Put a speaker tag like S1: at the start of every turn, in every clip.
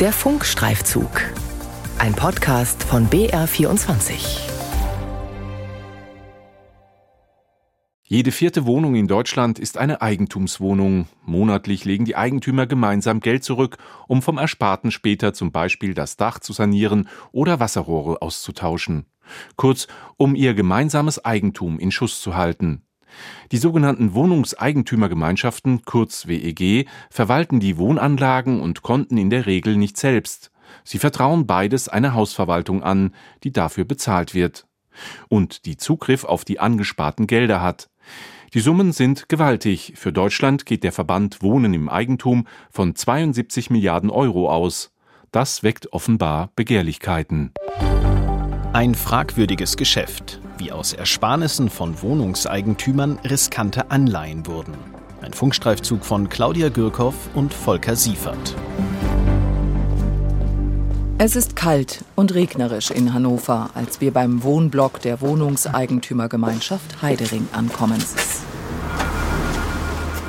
S1: Der Funkstreifzug. Ein Podcast von BR24.
S2: Jede vierte Wohnung in Deutschland ist eine Eigentumswohnung. Monatlich legen die Eigentümer gemeinsam Geld zurück, um vom Ersparten später zum Beispiel das Dach zu sanieren oder Wasserrohre auszutauschen. Kurz, um ihr gemeinsames Eigentum in Schuss zu halten. Die sogenannten Wohnungseigentümergemeinschaften, kurz WEG, verwalten die Wohnanlagen und Konten in der Regel nicht selbst. Sie vertrauen beides einer Hausverwaltung an, die dafür bezahlt wird. Und die Zugriff auf die angesparten Gelder hat. Die Summen sind gewaltig. Für Deutschland geht der Verband Wohnen im Eigentum von 72 Milliarden Euro aus. Das weckt offenbar Begehrlichkeiten.
S3: Ein fragwürdiges Geschäft wie aus Ersparnissen von Wohnungseigentümern riskante Anleihen wurden. Ein Funkstreifzug von Claudia Gürkow und Volker Siefert.
S4: Es ist kalt und regnerisch in Hannover, als wir beim Wohnblock der Wohnungseigentümergemeinschaft Heidering ankommen.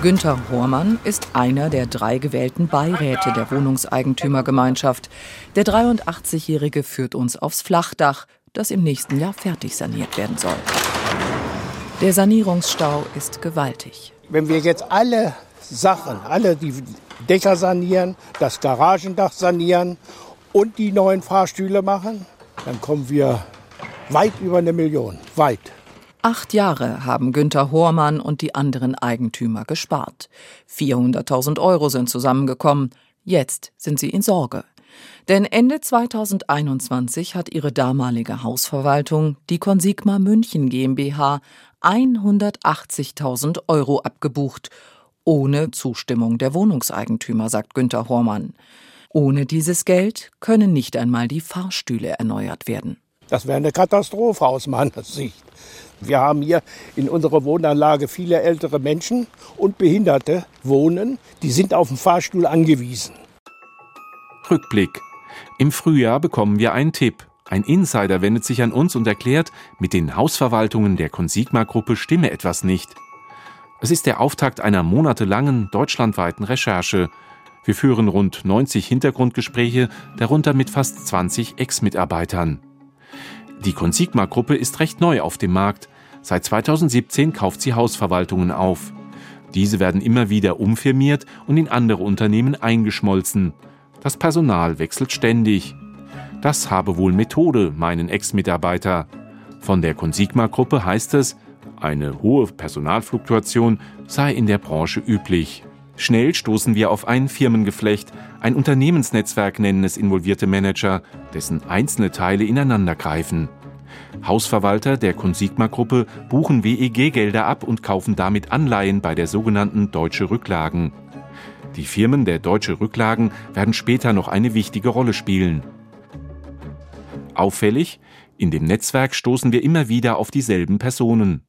S4: Günther Hormann ist einer der drei gewählten Beiräte der Wohnungseigentümergemeinschaft. Der 83-Jährige führt uns aufs Flachdach, das im nächsten Jahr fertig saniert werden soll. Der Sanierungsstau ist gewaltig.
S5: Wenn wir jetzt alle Sachen, alle die Dächer sanieren, das Garagendach sanieren und die neuen Fahrstühle machen, dann kommen wir weit über eine Million. Weit.
S4: Acht Jahre haben Günther Hormann und die anderen Eigentümer gespart. 400.000 Euro sind zusammengekommen. Jetzt sind sie in Sorge. Denn Ende 2021 hat ihre damalige Hausverwaltung, die Consigma München GmbH, 180.000 Euro abgebucht, ohne Zustimmung der Wohnungseigentümer, sagt Günter Hormann. Ohne dieses Geld können nicht einmal die Fahrstühle erneuert werden.
S5: Das wäre eine Katastrophe aus meiner Sicht. Wir haben hier in unserer Wohnanlage viele ältere Menschen und Behinderte wohnen, die sind auf den Fahrstuhl angewiesen.
S2: Rückblick im Frühjahr bekommen wir einen Tipp. Ein Insider wendet sich an uns und erklärt, mit den Hausverwaltungen der Consigma-Gruppe stimme etwas nicht. Es ist der Auftakt einer monatelangen deutschlandweiten Recherche. Wir führen rund 90 Hintergrundgespräche, darunter mit fast 20 Ex-Mitarbeitern. Die Consigma-Gruppe ist recht neu auf dem Markt. Seit 2017 kauft sie Hausverwaltungen auf. Diese werden immer wieder umfirmiert und in andere Unternehmen eingeschmolzen. Das Personal wechselt ständig. Das habe wohl Methode, meinen Ex-Mitarbeiter. Von der Consigma-Gruppe heißt es, eine hohe Personalfluktuation sei in der Branche üblich. Schnell stoßen wir auf ein Firmengeflecht, ein Unternehmensnetzwerk nennen es involvierte Manager, dessen einzelne Teile ineinandergreifen. Hausverwalter der Consigma-Gruppe buchen WEG-Gelder ab und kaufen damit Anleihen bei der sogenannten Deutsche Rücklagen. Die Firmen der Deutsche Rücklagen werden später noch eine wichtige Rolle spielen. Auffällig, in dem Netzwerk stoßen wir immer wieder auf dieselben Personen.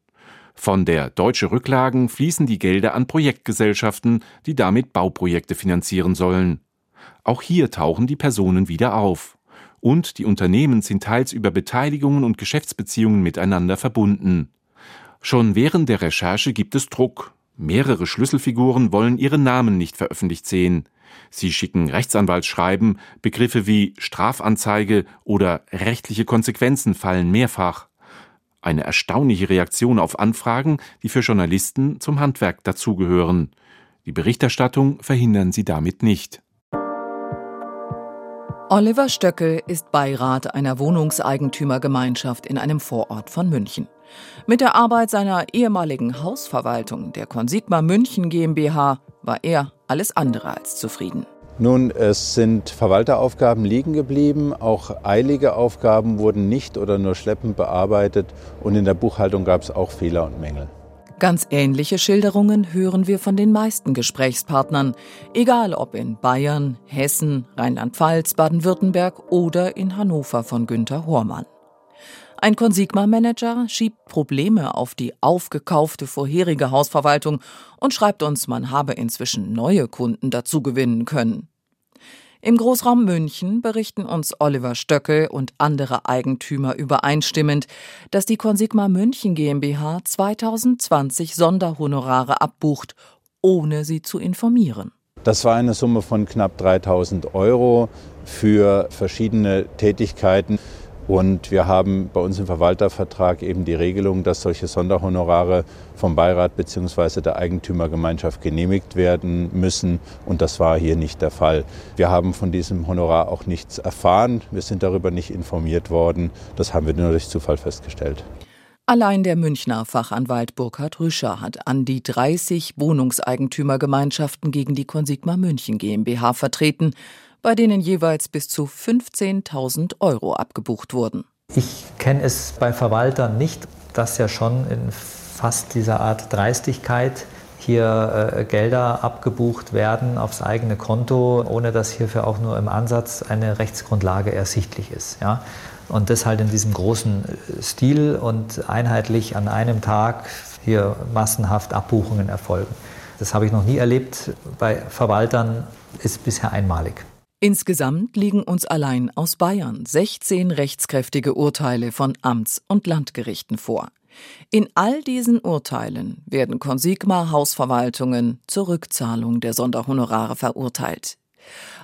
S2: Von der Deutsche Rücklagen fließen die Gelder an Projektgesellschaften, die damit Bauprojekte finanzieren sollen. Auch hier tauchen die Personen wieder auf. Und die Unternehmen sind teils über Beteiligungen und Geschäftsbeziehungen miteinander verbunden. Schon während der Recherche gibt es Druck. Mehrere Schlüsselfiguren wollen ihre Namen nicht veröffentlicht sehen. Sie schicken Rechtsanwaltsschreiben, Begriffe wie Strafanzeige oder rechtliche Konsequenzen fallen mehrfach. Eine erstaunliche Reaktion auf Anfragen, die für Journalisten zum Handwerk dazugehören. Die Berichterstattung verhindern sie damit nicht.
S4: Oliver Stöckel ist Beirat einer Wohnungseigentümergemeinschaft in einem Vorort von München. Mit der Arbeit seiner ehemaligen Hausverwaltung, der Consigma München GmbH, war er alles andere als zufrieden.
S6: Nun, es sind Verwalteraufgaben liegen geblieben, auch eilige Aufgaben wurden nicht oder nur schleppend bearbeitet und in der Buchhaltung gab es auch Fehler und Mängel.
S4: Ganz ähnliche Schilderungen hören wir von den meisten Gesprächspartnern, egal ob in Bayern, Hessen, Rheinland-Pfalz, Baden-Württemberg oder in Hannover von Günter Hormann. Ein Consigma-Manager schiebt Probleme auf die aufgekaufte vorherige Hausverwaltung und schreibt uns, man habe inzwischen neue Kunden dazu gewinnen können. Im Großraum München berichten uns Oliver Stöckel und andere Eigentümer übereinstimmend, dass die Consigma München GmbH 2020 Sonderhonorare abbucht, ohne sie zu informieren.
S6: Das war eine Summe von knapp 3000 Euro. für verschiedene Tätigkeiten. Und wir haben bei uns im Verwaltervertrag eben die Regelung, dass solche Sonderhonorare vom Beirat bzw. der Eigentümergemeinschaft genehmigt werden müssen. Und das war hier nicht der Fall. Wir haben von diesem Honorar auch nichts erfahren. Wir sind darüber nicht informiert worden. Das haben wir nur durch Zufall festgestellt.
S4: Allein der Münchner Fachanwalt Burkhard Rüscher hat an die 30 Wohnungseigentümergemeinschaften gegen die Consigma München GmbH vertreten bei denen jeweils bis zu 15.000 Euro abgebucht wurden.
S7: Ich kenne es bei Verwaltern nicht, dass ja schon in fast dieser Art Dreistigkeit hier äh, Gelder abgebucht werden aufs eigene Konto, ohne dass hierfür auch nur im Ansatz eine Rechtsgrundlage ersichtlich ist. Ja? Und das halt in diesem großen äh, Stil und einheitlich an einem Tag hier massenhaft Abbuchungen erfolgen. Das habe ich noch nie erlebt. Bei Verwaltern ist bisher einmalig.
S4: Insgesamt liegen uns allein aus Bayern 16 rechtskräftige Urteile von Amts- und Landgerichten vor. In all diesen Urteilen werden Consigma Hausverwaltungen zur Rückzahlung der Sonderhonorare verurteilt.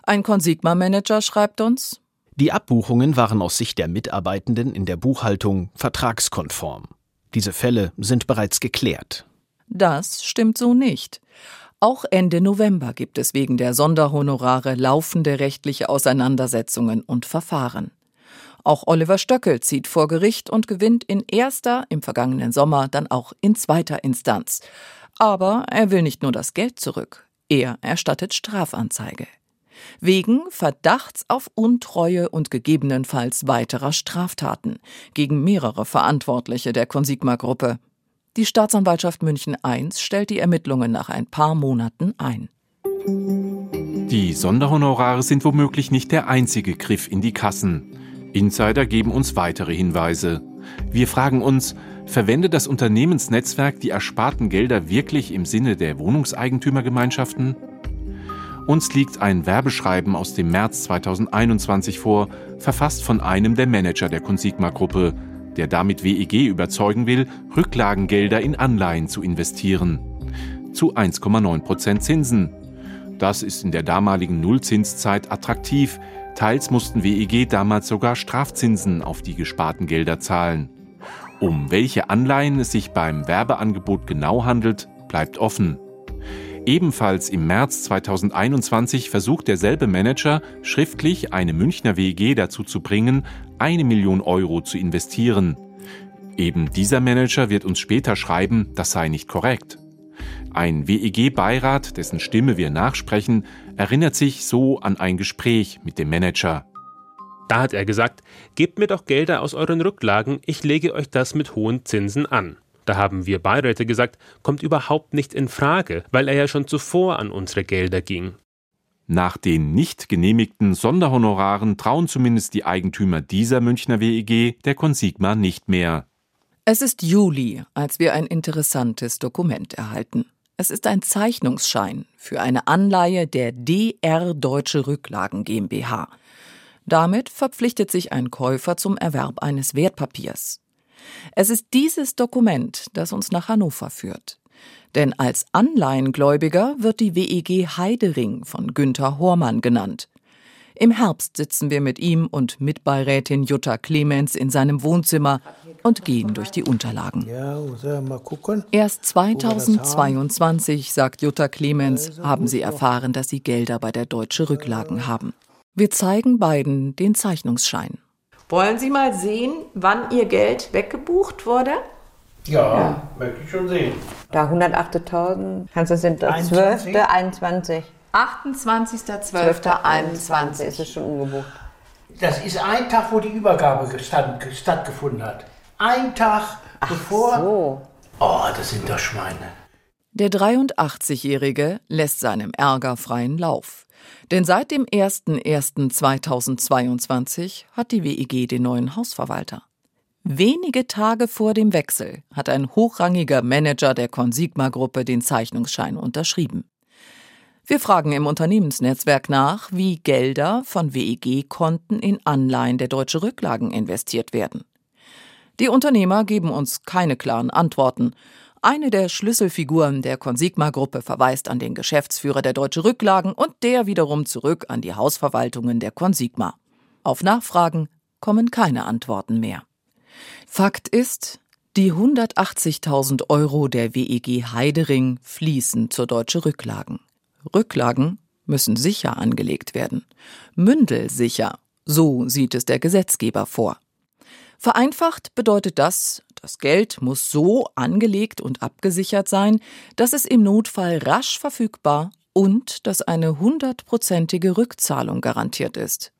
S4: Ein Consigma-Manager schreibt uns,
S3: die Abbuchungen waren aus Sicht der Mitarbeitenden in der Buchhaltung vertragskonform. Diese Fälle sind bereits geklärt.
S4: Das stimmt so nicht. Auch Ende November gibt es wegen der Sonderhonorare laufende rechtliche Auseinandersetzungen und Verfahren. Auch Oliver Stöckel zieht vor Gericht und gewinnt in erster, im vergangenen Sommer dann auch in zweiter Instanz. Aber er will nicht nur das Geld zurück, er erstattet Strafanzeige. Wegen Verdachts auf Untreue und gegebenenfalls weiterer Straftaten gegen mehrere Verantwortliche der Consigma-Gruppe. Die Staatsanwaltschaft München I stellt die Ermittlungen nach ein paar Monaten ein.
S2: Die Sonderhonorare sind womöglich nicht der einzige Griff in die Kassen. Insider geben uns weitere Hinweise. Wir fragen uns, verwendet das Unternehmensnetzwerk die ersparten Gelder wirklich im Sinne der Wohnungseigentümergemeinschaften? Uns liegt ein Werbeschreiben aus dem März 2021 vor, verfasst von einem der Manager der Consigma-Gruppe, der damit WEG überzeugen will, Rücklagengelder in Anleihen zu investieren. Zu 1,9% Zinsen. Das ist in der damaligen Nullzinszeit attraktiv. Teils mussten WEG damals sogar Strafzinsen auf die gesparten Gelder zahlen. Um welche Anleihen es sich beim Werbeangebot genau handelt, bleibt offen. Ebenfalls im März 2021 versucht derselbe Manager schriftlich eine Münchner WEG dazu zu bringen, eine Million Euro zu investieren. Eben dieser Manager wird uns später schreiben, das sei nicht korrekt. Ein WEG-Beirat, dessen Stimme wir nachsprechen, erinnert sich so an ein Gespräch mit dem Manager.
S8: Da hat er gesagt, gebt mir doch Gelder aus euren Rücklagen, ich lege euch das mit hohen Zinsen an. Da haben wir Beiräte gesagt, kommt überhaupt nicht in Frage, weil er ja schon zuvor an unsere Gelder ging.
S2: Nach den nicht genehmigten Sonderhonoraren trauen zumindest die Eigentümer dieser Münchner WEG der Consigma nicht mehr.
S4: Es ist Juli, als wir ein interessantes Dokument erhalten. Es ist ein Zeichnungsschein für eine Anleihe der DR Deutsche Rücklagen GmbH. Damit verpflichtet sich ein Käufer zum Erwerb eines Wertpapiers. Es ist dieses Dokument, das uns nach Hannover führt. Denn als Anleihengläubiger wird die WEG Heidering von Günther Hormann genannt. Im Herbst sitzen wir mit ihm und Mitbeirätin Jutta Clemens in seinem Wohnzimmer und gehen durch die Unterlagen. Erst 2022, sagt Jutta Clemens, haben sie erfahren, dass sie Gelder bei der Deutsche Rücklagen haben. Wir zeigen beiden den Zeichnungsschein.
S9: Wollen Sie mal sehen, wann Ihr Geld weggebucht wurde?
S5: Ja, ja. möchte ich schon sehen.
S10: Da 108.000, kannst du sind das 12. 21.
S9: 28.12.21
S10: ist es schon umgebucht.
S5: Das ist ein Tag, wo die Übergabe stand, stattgefunden hat. Ein Tag Ach bevor. So. Oh, das sind doch Schweine.
S4: Der 83-Jährige lässt seinem Ärger freien Lauf. Denn seit dem 01.01.2022 hat die WEG den neuen Hausverwalter. Wenige Tage vor dem Wechsel hat ein hochrangiger Manager der Consigma-Gruppe den Zeichnungsschein unterschrieben. Wir fragen im Unternehmensnetzwerk nach, wie Gelder von WEG-Konten in Anleihen der Deutsche Rücklagen investiert werden. Die Unternehmer geben uns keine klaren Antworten, Eine der Schlüsselfiguren der Consigma-Gruppe verweist an den Geschäftsführer der Deutsche Rücklagen und der wiederum zurück an die Hausverwaltungen der Consigma. Auf Nachfragen kommen keine Antworten mehr. Fakt ist, die 180.000 Euro der WEG Heidering fließen zur Deutsche Rücklagen. Rücklagen müssen sicher angelegt werden. Mündelsicher, so sieht es der Gesetzgeber vor. Vereinfacht bedeutet das, das Geld muss so angelegt und abgesichert sein, dass es im Notfall rasch verfügbar und dass eine hundertprozentige Rückzahlung garantiert ist.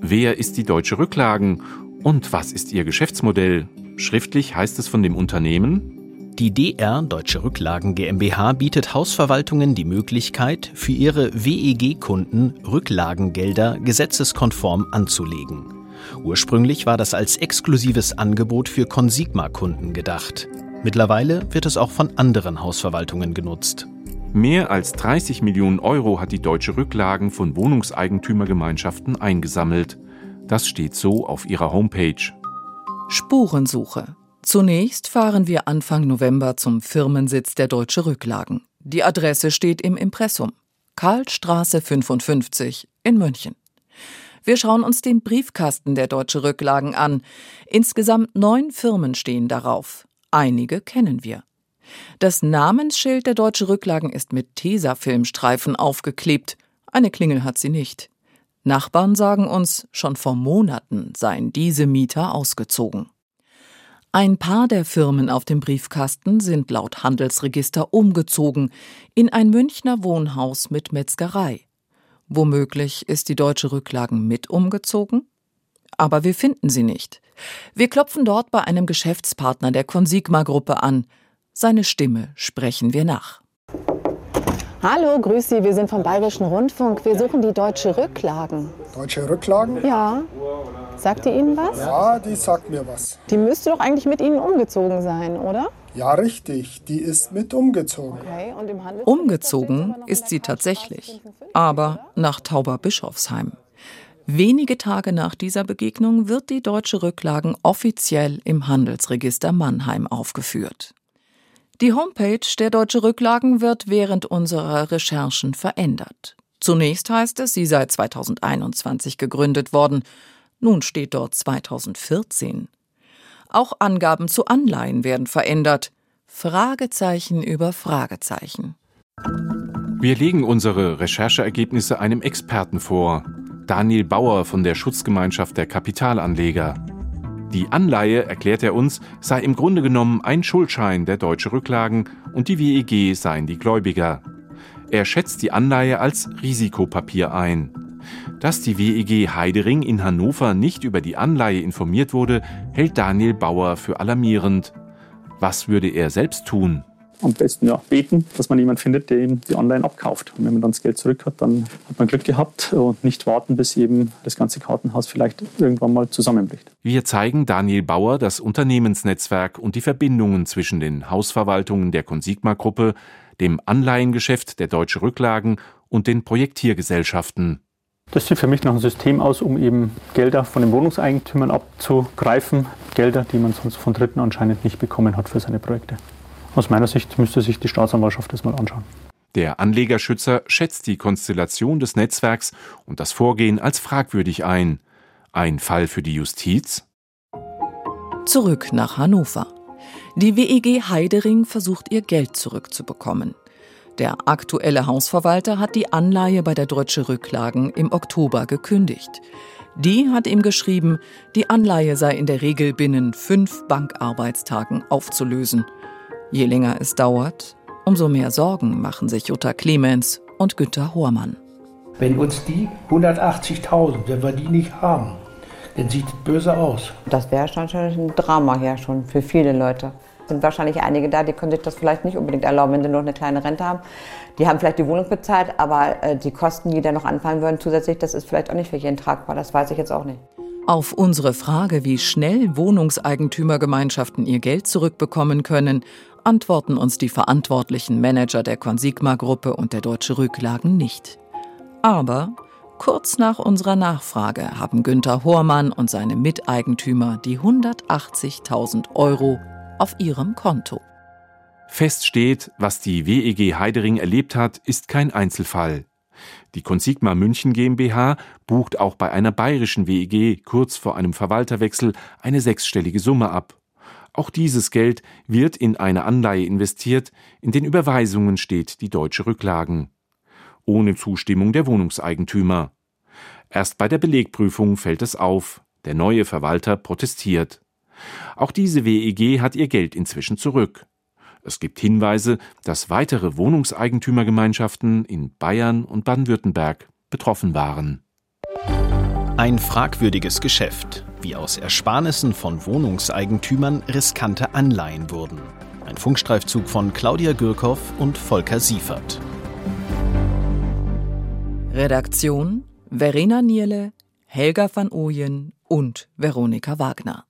S2: Wer ist die Deutsche Rücklagen und was ist ihr Geschäftsmodell? Schriftlich heißt es von dem Unternehmen,
S3: die DR Deutsche Rücklagen GmbH bietet Hausverwaltungen die Möglichkeit, für ihre WEG-Kunden Rücklagengelder gesetzeskonform anzulegen. Ursprünglich war das als exklusives Angebot für Consigma-Kunden gedacht. Mittlerweile wird es auch von anderen Hausverwaltungen genutzt.
S2: Mehr als 30 Millionen Euro hat die Deutsche Rücklagen von Wohnungseigentümergemeinschaften eingesammelt. Das steht so auf ihrer Homepage.
S4: Spurensuche. Zunächst fahren wir Anfang November zum Firmensitz der Deutsche Rücklagen. Die Adresse steht im Impressum. Karlstraße 55 in München. Wir schauen uns den Briefkasten der Deutsche Rücklagen an. Insgesamt neun Firmen stehen darauf. Einige kennen wir. Das Namensschild der Deutsche Rücklagen ist mit Tesafilmstreifen aufgeklebt. Eine Klingel hat sie nicht. Nachbarn sagen uns, schon vor Monaten seien diese Mieter ausgezogen. Ein paar der Firmen auf dem Briefkasten sind laut Handelsregister umgezogen in ein Münchner Wohnhaus mit Metzgerei. Womöglich ist die Deutsche Rücklagen mit umgezogen? Aber wir finden sie nicht. Wir klopfen dort bei einem Geschäftspartner der Consigma-Gruppe an. Seine Stimme sprechen wir nach.
S11: Hallo, grüß Sie, wir sind vom Bayerischen Rundfunk. Wir suchen die Deutsche Rücklagen.
S12: Deutsche Rücklagen?
S11: Ja. Sagt die Ihnen was?
S12: Ja, die sagt mir was.
S11: Die müsste doch eigentlich mit Ihnen umgezogen sein, oder?
S12: Ja, richtig. Die ist mit umgezogen.
S11: Okay, und im Handel
S4: Umgezogen ist sie tatsächlich, aber nach Tauberbischofsheim. Wenige Tage nach dieser Begegnung wird die Deutsche Rücklagen offiziell im Handelsregister Mannheim aufgeführt. Die Homepage der Deutsche Rücklagen wird während unserer Recherchen verändert. Zunächst heißt es, sie sei 2021 gegründet worden. Nun steht dort 2014. Auch Angaben zu Anleihen werden verändert. Fragezeichen über Fragezeichen.
S2: Wir legen unsere Rechercheergebnisse einem Experten vor, Daniel Bauer von der Schutzgemeinschaft der Kapitalanleger. Die Anleihe, erklärt er uns, sei im Grunde genommen ein Schuldschein der Deutsche Rücklagen und die WEG seien die Gläubiger. Er schätzt die Anleihe als Risikopapier ein. Dass die WEG Heidering in Hannover nicht über die Anleihe informiert wurde, hält Daniel Bauer für alarmierend. Was würde er selbst tun?
S13: am besten ja, beten, dass man jemanden findet, der eben die Anleihen abkauft. Und wenn man dann das Geld zurück hat, dann hat man Glück gehabt und nicht warten, bis eben das ganze Kartenhaus vielleicht irgendwann mal zusammenbricht.
S2: Wir zeigen Daniel Bauer das Unternehmensnetzwerk und die Verbindungen zwischen den Hausverwaltungen der Consigma-Gruppe, dem Anleihengeschäft der Deutsche Rücklagen und den Projektiergesellschaften.
S13: Das sieht für mich nach einem System aus, um eben Gelder von den Wohnungseigentümern abzugreifen. Gelder, die man sonst von Dritten anscheinend nicht bekommen hat für seine Projekte. Aus meiner Sicht müsste sich die Staatsanwaltschaft das mal anschauen.
S2: Der Anlegerschützer schätzt die Konstellation des Netzwerks und das Vorgehen als fragwürdig ein. Ein Fall für die Justiz?
S4: Zurück nach Hannover. Die WEG Heidering versucht ihr Geld zurückzubekommen. Der aktuelle Hausverwalter hat die Anleihe bei der Deutsche Rücklagen im Oktober gekündigt. Die hat ihm geschrieben, die Anleihe sei in der Regel binnen fünf Bankarbeitstagen aufzulösen. Je länger es dauert, umso mehr Sorgen machen sich Jutta Clemens und Günter Hormann.
S5: Wenn uns die 180.000, wenn wir die nicht haben, dann sieht es böse aus.
S10: Das wäre schon ein Drama hier schon für viele Leute. Sind wahrscheinlich einige da, die können sich das vielleicht nicht unbedingt erlauben, wenn sie nur eine kleine Rente haben. Die haben vielleicht die Wohnung bezahlt, aber äh, die Kosten, die da noch anfallen würden zusätzlich, das ist vielleicht auch nicht für jeden tragbar. Das weiß ich jetzt auch nicht.
S4: Auf unsere Frage, wie schnell Wohnungseigentümergemeinschaften ihr Geld zurückbekommen können, antworten uns die verantwortlichen Manager der Consigma-Gruppe und der Deutsche Rücklagen nicht. Aber kurz nach unserer Nachfrage haben Günther Hormann und seine Miteigentümer die 180.000 Euro auf ihrem Konto.
S2: Fest steht, was die WEG Heidering erlebt hat, ist kein Einzelfall. Die Consigma München GmbH bucht auch bei einer bayerischen WEG kurz vor einem Verwalterwechsel eine sechsstellige Summe ab. Auch dieses Geld wird in eine Anleihe investiert, in den Überweisungen steht die deutsche Rücklagen. Ohne Zustimmung der Wohnungseigentümer. Erst bei der Belegprüfung fällt es auf, der neue Verwalter protestiert. Auch diese WEG hat ihr Geld inzwischen zurück. Es gibt Hinweise, dass weitere Wohnungseigentümergemeinschaften in Bayern und Baden-Württemberg betroffen waren.
S3: Ein fragwürdiges Geschäft, wie aus Ersparnissen von Wohnungseigentümern riskante Anleihen wurden. Ein Funkstreifzug von Claudia Gürkow und Volker Siefert.
S4: Redaktion Verena Nierle, Helga van Ooyen und Veronika Wagner.